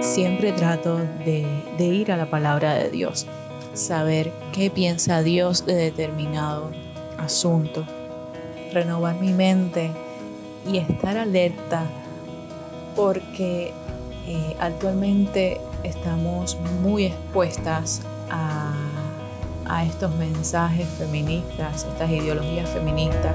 Siempre trato de, ir a la palabra de Dios, saber qué piensa Dios de determinado asunto, renovar mi mente y estar alerta porque eh, actualmente estamos muy expuestas a estos mensajes feministas, estas ideologías feministas.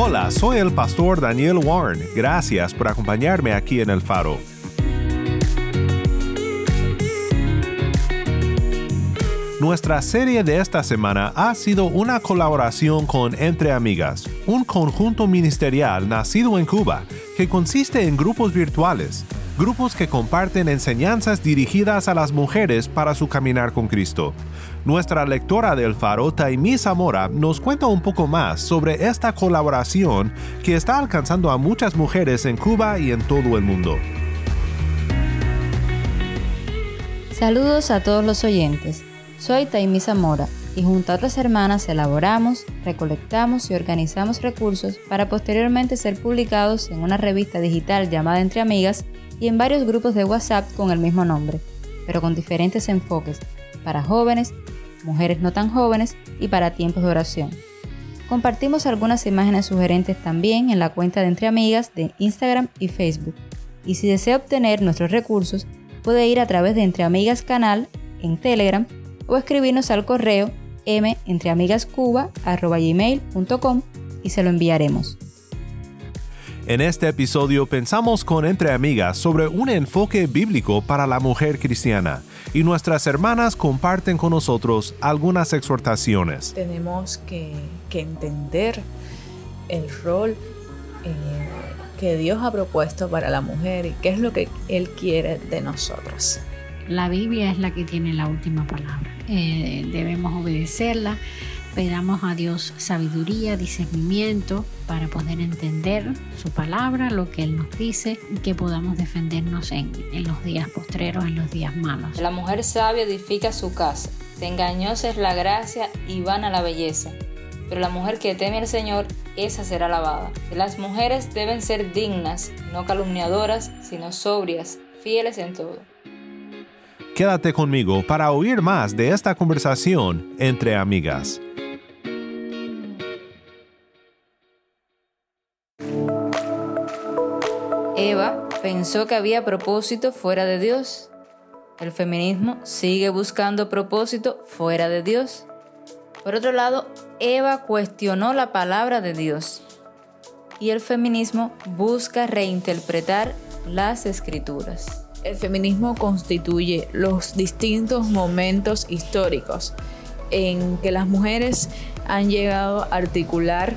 Hola, soy el pastor Daniel Warren. Gracias por acompañarme aquí en El Faro. Nuestra serie de esta semana ha sido una colaboración con Entre Amigas, un conjunto ministerial nacido en Cuba que consiste en grupos virtuales, grupos que comparten enseñanzas dirigidas a las mujeres para su caminar con Cristo. Nuestra lectora del Faro, Taimí Zamora, nos cuenta un poco más sobre esta colaboración que está alcanzando a muchas mujeres en Cuba y en todo el mundo. Saludos a todos los oyentes. Soy Taimí Zamora y junto a otras hermanas elaboramos, recolectamos y organizamos recursos para posteriormente ser publicados en una revista digital llamada Entre Amigas y en varios grupos de WhatsApp con el mismo nombre, pero con diferentes enfoques, para jóvenes, mujeres no tan jóvenes y para tiempos de oración. Compartimos algunas imágenes sugerentes también en la cuenta de Entre Amigas de Instagram y Facebook. Y si desea obtener nuestros recursos, puede ir a través de Entre Amigas Canal en Telegram o escribirnos al correo mentreamigascuba.gmail.com y se lo enviaremos. En este episodio pensamos con Entre Amigas sobre un enfoque bíblico para la mujer cristiana y nuestras hermanas comparten con nosotros algunas exhortaciones. Tenemos que, que entender el rol eh, que Dios ha propuesto para la mujer y qué es lo que Él quiere de nosotros. La Biblia es la que tiene la última palabra. Eh, debemos obedecerla. Pedamos a Dios sabiduría, discernimiento para poder entender su palabra, lo que Él nos dice y que podamos defendernos en, en los días postreros, en los días malos. La mujer sabia edifica su casa. Engañosa es la gracia y vana la belleza. Pero la mujer que teme al Señor, esa será alabada. Las mujeres deben ser dignas, no calumniadoras, sino sobrias, fieles en todo. Quédate conmigo para oír más de esta conversación entre amigas. Eva pensó que había propósito fuera de Dios. El feminismo sigue buscando propósito fuera de Dios. Por otro lado, Eva cuestionó la palabra de Dios. Y el feminismo busca reinterpretar las escrituras. El feminismo constituye los distintos momentos históricos en que las mujeres han llegado a articular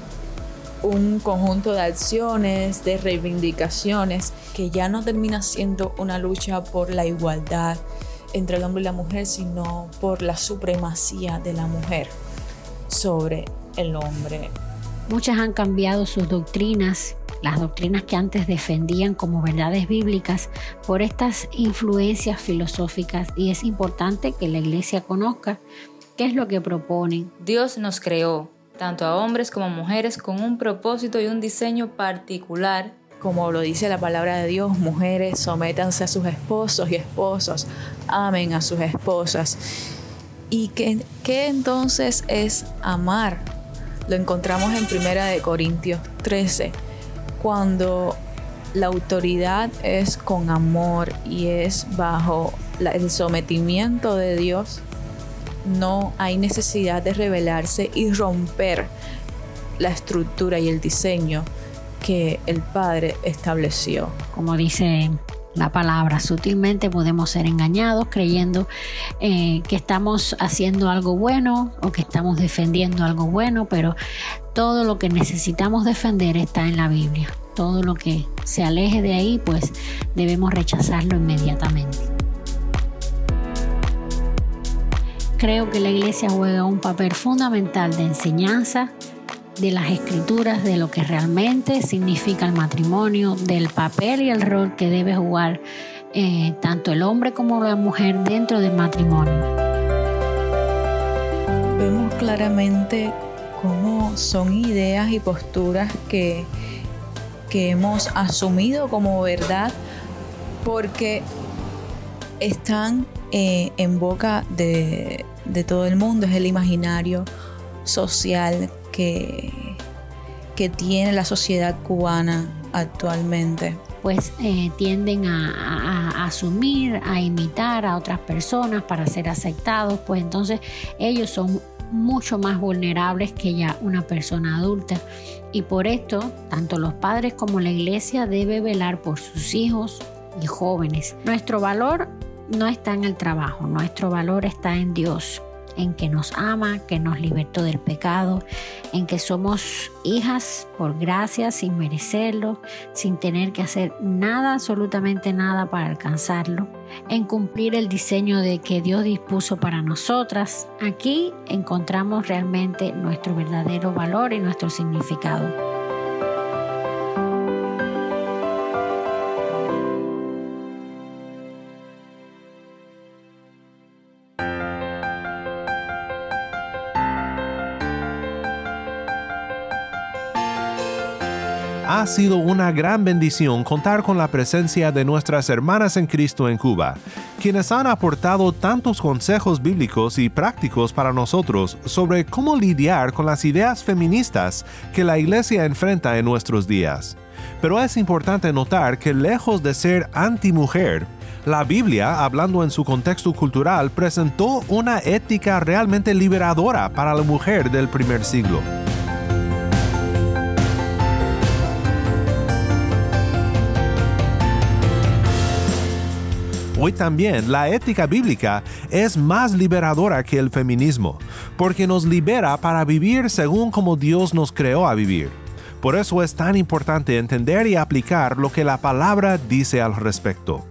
un conjunto de acciones, de reivindicaciones, que ya no termina siendo una lucha por la igualdad entre el hombre y la mujer, sino por la supremacía de la mujer sobre el hombre. Muchas han cambiado sus doctrinas, las doctrinas que antes defendían como verdades bíblicas, por estas influencias filosóficas y es importante que la iglesia conozca qué es lo que proponen. Dios nos creó, tanto a hombres como mujeres, con un propósito y un diseño particular. Como lo dice la palabra de Dios, mujeres sométanse a sus esposos y esposos amen a sus esposas. ¿Y qué, entonces es amar? Lo encontramos en Primera de Corintios 13, cuando la autoridad es con amor y es bajo el sometimiento de Dios, no hay necesidad de rebelarse y romper la estructura y el diseño que el Padre estableció. Como dice la palabra, sutilmente podemos ser engañados creyendo eh, que estamos haciendo algo bueno o que estamos defendiendo algo bueno, pero todo lo que necesitamos defender está en la Biblia. Todo lo que se aleje de ahí, pues debemos rechazarlo inmediatamente. Creo que la iglesia juega un papel fundamental de enseñanza, de las escrituras, de lo que realmente significa el matrimonio, del papel y el rol que debe jugar eh, tanto el hombre como la mujer dentro del matrimonio. Vemos claramente cómo son ideas y posturas que, que hemos asumido como verdad porque están eh, en boca de, de todo el mundo, es el imaginario social que, que tiene la sociedad cubana actualmente pues eh, tienden a, asumir, a imitar a otras personas para ser aceptados, pues entonces ellos son mucho más vulnerables que ya una persona adulta. Y por esto, tanto los padres como la iglesia debe velar por sus hijos y jóvenes. Nuestro valor no está en el trabajo, nuestro valor está en Dios en que nos ama, que nos libertó del pecado, en que somos hijas por gracia, sin merecerlo, sin tener que hacer nada, absolutamente nada para alcanzarlo, en cumplir el diseño de que Dios dispuso para nosotras. Aquí encontramos realmente nuestro verdadero valor y nuestro significado. Ha sido una gran bendición contar con la presencia de nuestras hermanas en Cristo en Cuba, quienes han aportado tantos consejos bíblicos y prácticos para nosotros sobre cómo lidiar con las ideas feministas que la Iglesia enfrenta en nuestros días. Pero es importante notar que lejos de ser anti-mujer, la Biblia, hablando en su contexto cultural, presentó una ética realmente liberadora para la mujer del primer siglo. Hoy también la ética bíblica es más liberadora que el feminismo, porque nos libera para vivir según como Dios nos creó a vivir. Por eso es tan importante entender y aplicar lo que la palabra dice al respecto.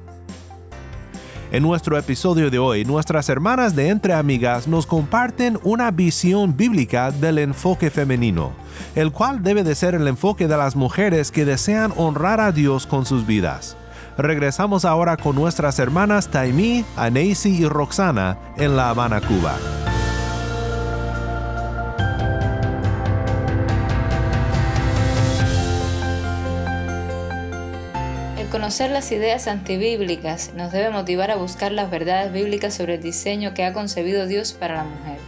En nuestro episodio de hoy, nuestras hermanas de Entre Amigas nos comparten una visión bíblica del enfoque femenino, el cual debe de ser el enfoque de las mujeres que desean honrar a Dios con sus vidas. Regresamos ahora con nuestras hermanas Taimí, Anaisi y Roxana en La Habana, Cuba. Conocer las ideas antibíblicas nos debe motivar a buscar las verdades bíblicas sobre el diseño que ha concebido Dios para la mujer.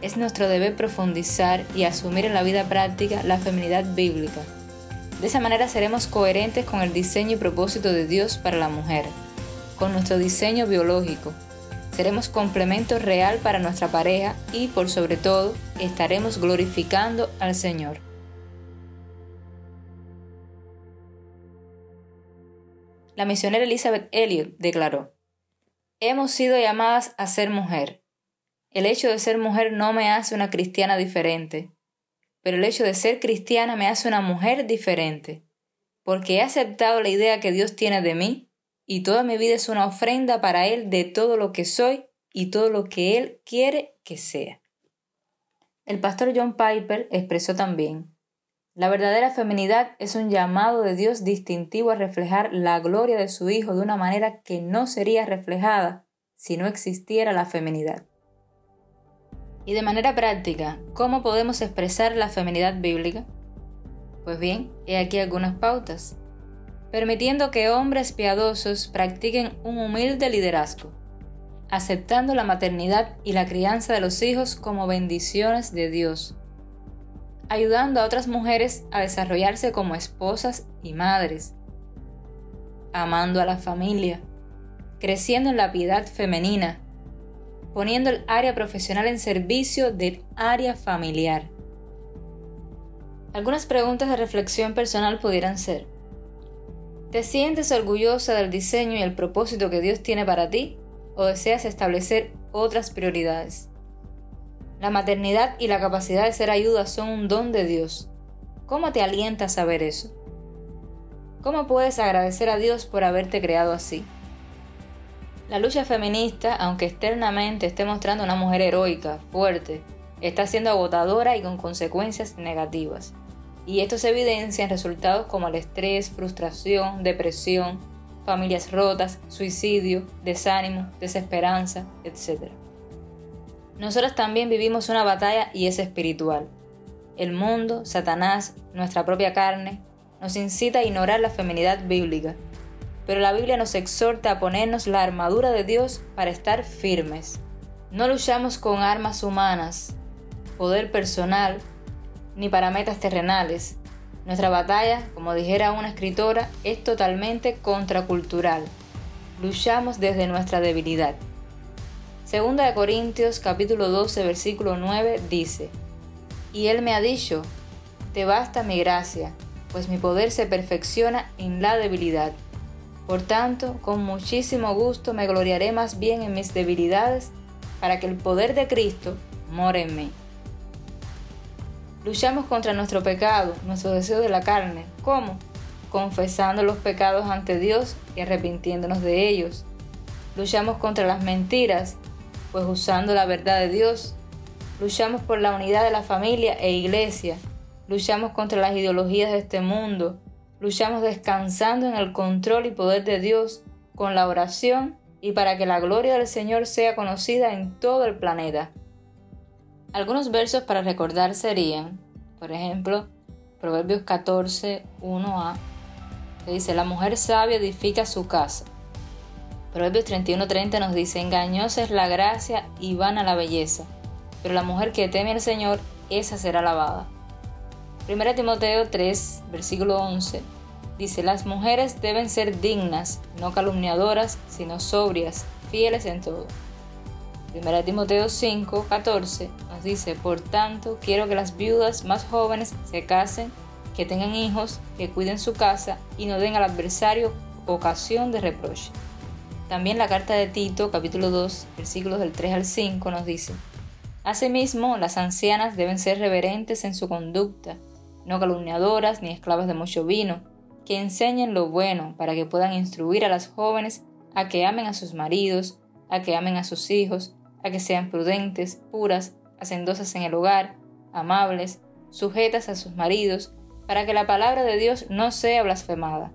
Es nuestro deber profundizar y asumir en la vida práctica la feminidad bíblica de esa manera seremos coherentes con el diseño y propósito de Dios para la mujer, con nuestro diseño biológico. Seremos complemento real para nuestra pareja y, por sobre todo, estaremos glorificando al Señor. La misionera Elizabeth Elliot declaró, Hemos sido llamadas a ser mujer. El hecho de ser mujer no me hace una cristiana diferente, pero el hecho de ser cristiana me hace una mujer diferente, porque he aceptado la idea que Dios tiene de mí y toda mi vida es una ofrenda para Él de todo lo que soy y todo lo que Él quiere que sea. El pastor John Piper expresó también, la verdadera feminidad es un llamado de Dios distintivo a reflejar la gloria de su Hijo de una manera que no sería reflejada si no existiera la feminidad. Y de manera práctica, ¿cómo podemos expresar la feminidad bíblica? Pues bien, he aquí algunas pautas. Permitiendo que hombres piadosos practiquen un humilde liderazgo, aceptando la maternidad y la crianza de los hijos como bendiciones de Dios, ayudando a otras mujeres a desarrollarse como esposas y madres, amando a la familia, creciendo en la piedad femenina, poniendo el área profesional en servicio del área familiar. Algunas preguntas de reflexión personal pudieran ser, ¿te sientes orgullosa del diseño y el propósito que Dios tiene para ti o deseas establecer otras prioridades? La maternidad y la capacidad de ser ayuda son un don de Dios. ¿Cómo te alienta a saber eso? ¿Cómo puedes agradecer a Dios por haberte creado así? La lucha feminista, aunque externamente esté mostrando una mujer heroica, fuerte, está siendo agotadora y con consecuencias negativas. Y esto se evidencia en resultados como el estrés, frustración, depresión, familias rotas, suicidio, desánimo, desesperanza, etc. Nosotras también vivimos una batalla y es espiritual. El mundo, Satanás, nuestra propia carne, nos incita a ignorar la feminidad bíblica, pero la Biblia nos exhorta a ponernos la armadura de Dios para estar firmes. No luchamos con armas humanas, poder personal, ni para metas terrenales. Nuestra batalla, como dijera una escritora, es totalmente contracultural. Luchamos desde nuestra debilidad. Segunda de Corintios capítulo 12 versículo 9 dice, Y Él me ha dicho, te basta mi gracia, pues mi poder se perfecciona en la debilidad. Por tanto, con muchísimo gusto me gloriaré más bien en mis debilidades, para que el poder de Cristo more en mí. Luchamos contra nuestro pecado, nuestro deseo de la carne. ¿Cómo? Confesando los pecados ante Dios y arrepintiéndonos de ellos. Luchamos contra las mentiras, pues usando la verdad de Dios, luchamos por la unidad de la familia e iglesia, luchamos contra las ideologías de este mundo, luchamos descansando en el control y poder de Dios con la oración y para que la gloria del Señor sea conocida en todo el planeta. Algunos versos para recordar serían, por ejemplo, Proverbios 14, 1a, que dice, la mujer sabia edifica su casa. Proverbios 31:30 nos dice, engañosa es la gracia y vana la belleza, pero la mujer que teme al Señor, esa será alabada. 1 Timoteo 3, versículo 11, dice, las mujeres deben ser dignas, no calumniadoras, sino sobrias, fieles en todo. 1 Timoteo 5, 14 nos dice, por tanto, quiero que las viudas más jóvenes se casen, que tengan hijos, que cuiden su casa y no den al adversario ocasión de reproche. También la carta de Tito, capítulo 2, versículos del 3 al 5, nos dice, Asimismo, las ancianas deben ser reverentes en su conducta, no calumniadoras ni esclavas de mucho vino, que enseñen lo bueno para que puedan instruir a las jóvenes a que amen a sus maridos, a que amen a sus hijos, a que sean prudentes, puras, hacendosas en el hogar, amables, sujetas a sus maridos, para que la palabra de Dios no sea blasfemada.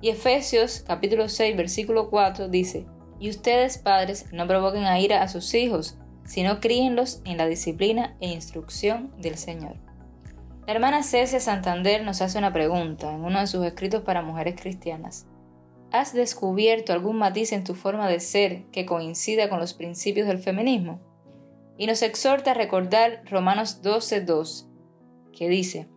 Y Efesios capítulo 6 versículo 4 dice, Y ustedes padres no provoquen a ira a sus hijos, sino críenlos en la disciplina e instrucción del Señor. La hermana Cecia Santander nos hace una pregunta en uno de sus escritos para mujeres cristianas. ¿Has descubierto algún matiz en tu forma de ser que coincida con los principios del feminismo? Y nos exhorta a recordar Romanos 12.2, que dice,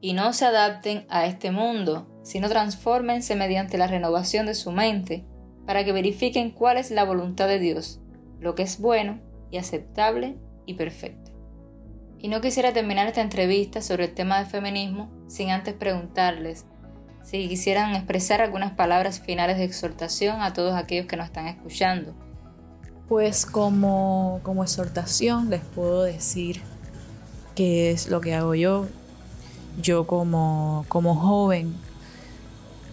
y no se adapten a este mundo, sino transfórmense mediante la renovación de su mente, para que verifiquen cuál es la voluntad de Dios, lo que es bueno y aceptable y perfecto. Y no quisiera terminar esta entrevista sobre el tema del feminismo sin antes preguntarles si quisieran expresar algunas palabras finales de exhortación a todos aquellos que nos están escuchando. Pues como, como exhortación les puedo decir qué es lo que hago yo. Yo como, como joven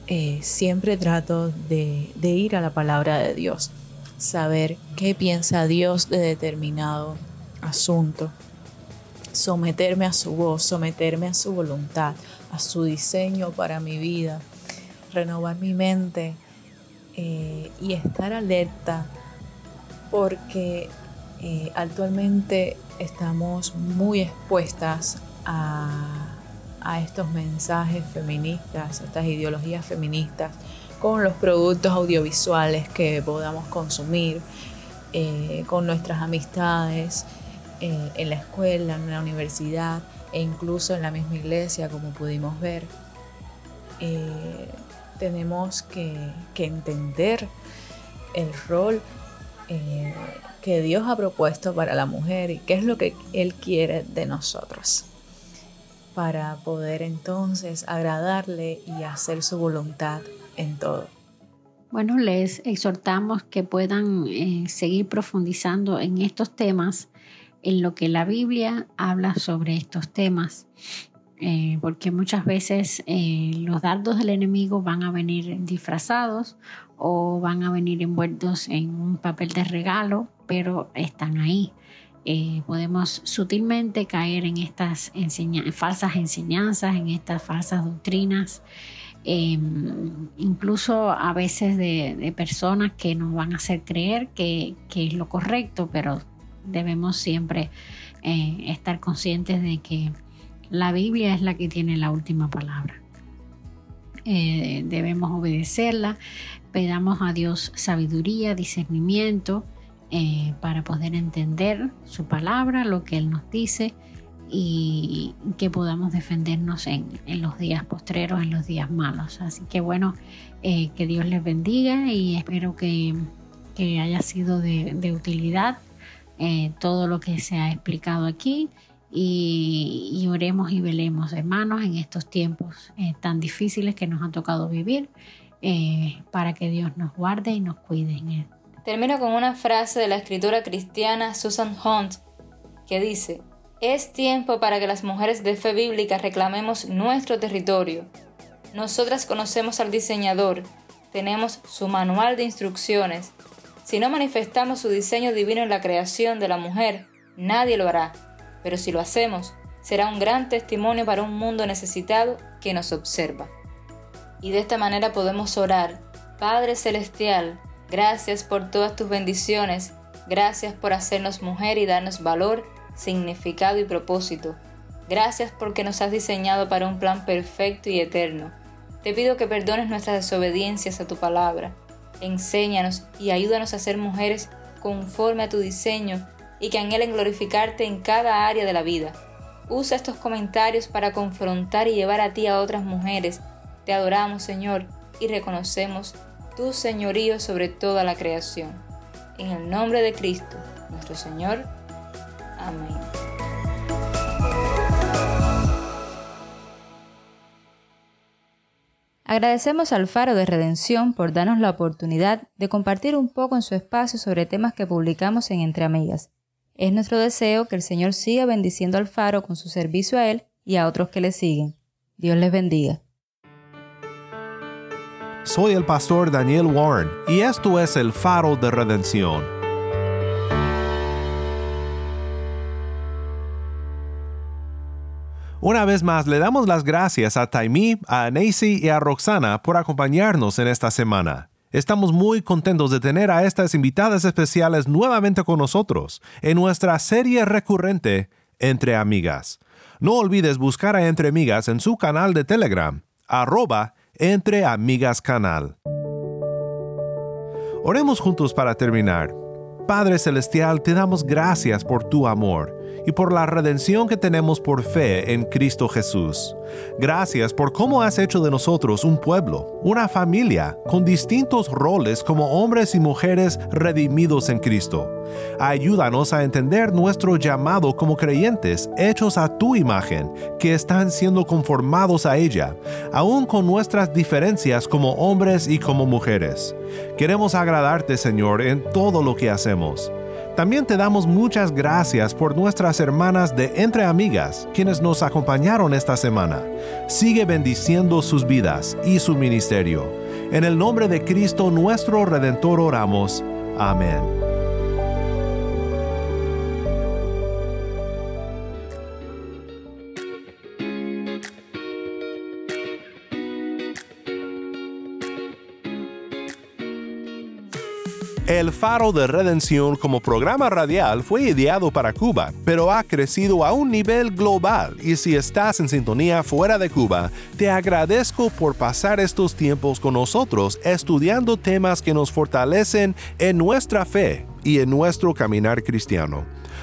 eh, siempre trato de, de ir a la palabra de Dios, saber qué piensa Dios de determinado asunto, someterme a su voz, someterme a su voluntad, a su diseño para mi vida, renovar mi mente eh, y estar alerta porque eh, actualmente estamos muy expuestas a estos mensajes feministas, a estas ideologías feministas, con los productos audiovisuales que podamos consumir, eh, con nuestras amistades, en la escuela, en la universidad e incluso en la misma iglesia, como pudimos ver. Eh, tenemos que, que entender el rol eh, que Dios ha propuesto para la mujer y qué es lo que Él quiere de nosotros para poder entonces agradarle y hacer su voluntad en todo. Bueno, les exhortamos que puedan eh, seguir profundizando en estos temas, en lo que la Biblia habla sobre estos temas, eh, porque muchas veces eh, los dardos del enemigo van a venir disfrazados o van a venir envueltos en un papel de regalo, pero están ahí. podemos sutilmente caer en estas falsas enseñanzas, en estas falsas doctrinas Em, incluso a veces de, personas que nos van a hacer creer que, es lo correcto, pero debemos siempre eh, estar conscientes de que la Biblia es la que tiene la última palabra. Eh, debemos obedecerla, pedamos a Dios sabiduría, discernimiento eh, para poder entender su palabra, lo que Él nos dice y que podamos defendernos en, los días postreros, en los días malos. Así que bueno, que Dios les bendiga y espero que, haya sido de, utilidad eh, todo lo que se ha explicado aquí. Y, oremos y velemos, hermanos, en estos tiempos eh, tan difíciles que nos ha tocado vivir, para que Dios nos guarde y nos cuide. Termino con una frase de la escritora cristiana Susan Hunt que dice, es tiempo para que las mujeres de fe bíblica reclamemos nuestro territorio. Nosotras conocemos al diseñador, tenemos su manual de instrucciones. Si no manifestamos su diseño divino en la creación de la mujer, nadie lo hará. Pero si lo hacemos, será un gran testimonio para un mundo necesitado que nos observa. Y de esta manera podemos orar. Padre Celestial, gracias por todas tus bendiciones, gracias por hacernos mujer y darnos valor significado y propósito. Gracias porque nos has diseñado para un plan perfecto y eterno. Te pido que perdones nuestras desobediencias a tu palabra. Enséñanos y ayúdanos a ser mujeres conforme a tu diseño y que anhelen glorificarte en cada área de la vida. Usa estos comentarios para confrontar y llevar a ti a otras mujeres. Te adoramos, Señor, y reconocemos tu señorío sobre toda la creación. En el nombre de Cristo, nuestro Señor. Amén. Agradecemos al Faro de Redención por darnos la oportunidad de compartir un poco en su espacio sobre temas que publicamos en Entre Amigas. Es nuestro deseo que el Señor siga bendiciendo al Faro con su servicio a Él y a otros que le siguen. Dios les bendiga. Soy el pastor Daniel Warren y esto es el Faro de Redención Una vez más, le damos las gracias a Taimí, a Nancy y a Roxana por acompañarnos en esta semana. Estamos muy contentos de tener a estas invitadas especiales nuevamente con nosotros en nuestra serie recurrente Entre Amigas. No olvides buscar a Entre Amigas en su canal de Telegram, arroba Entre Amigas Canal. Oremos juntos para terminar. Padre Celestial, te damos gracias por tu amor y por la redención que tenemos por fe en Cristo Jesús. Gracias por cómo has hecho de nosotros un pueblo, una familia, con distintos roles como hombres y mujeres redimidos en Cristo. Ayúdanos a entender nuestro llamado como creyentes hechos a tu imagen, que están siendo conformados a ella, aun con nuestras diferencias como hombres y como mujeres. Queremos agradarte, Señor, en todo lo que hacemos. También te damos muchas gracias por nuestras hermanas de Entre Amigas, quienes nos acompañaron esta semana. Sigue bendiciendo sus vidas y su ministerio. En el nombre de Cristo nuestro Redentor oramos. Amén. El Faro de Redención como programa radial fue ideado para Cuba, pero ha crecido a un nivel global y si estás en sintonía fuera de Cuba, te agradezco por pasar estos tiempos con nosotros estudiando temas que nos fortalecen en nuestra fe y en nuestro caminar cristiano.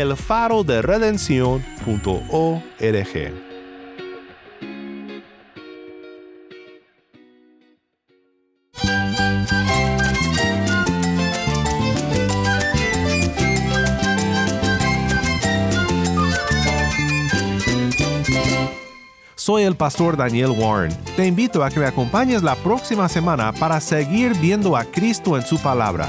elfaroderedencion.org. Soy el pastor Daniel Warren. Te invito a que me acompañes la próxima semana para seguir viendo a Cristo en su palabra.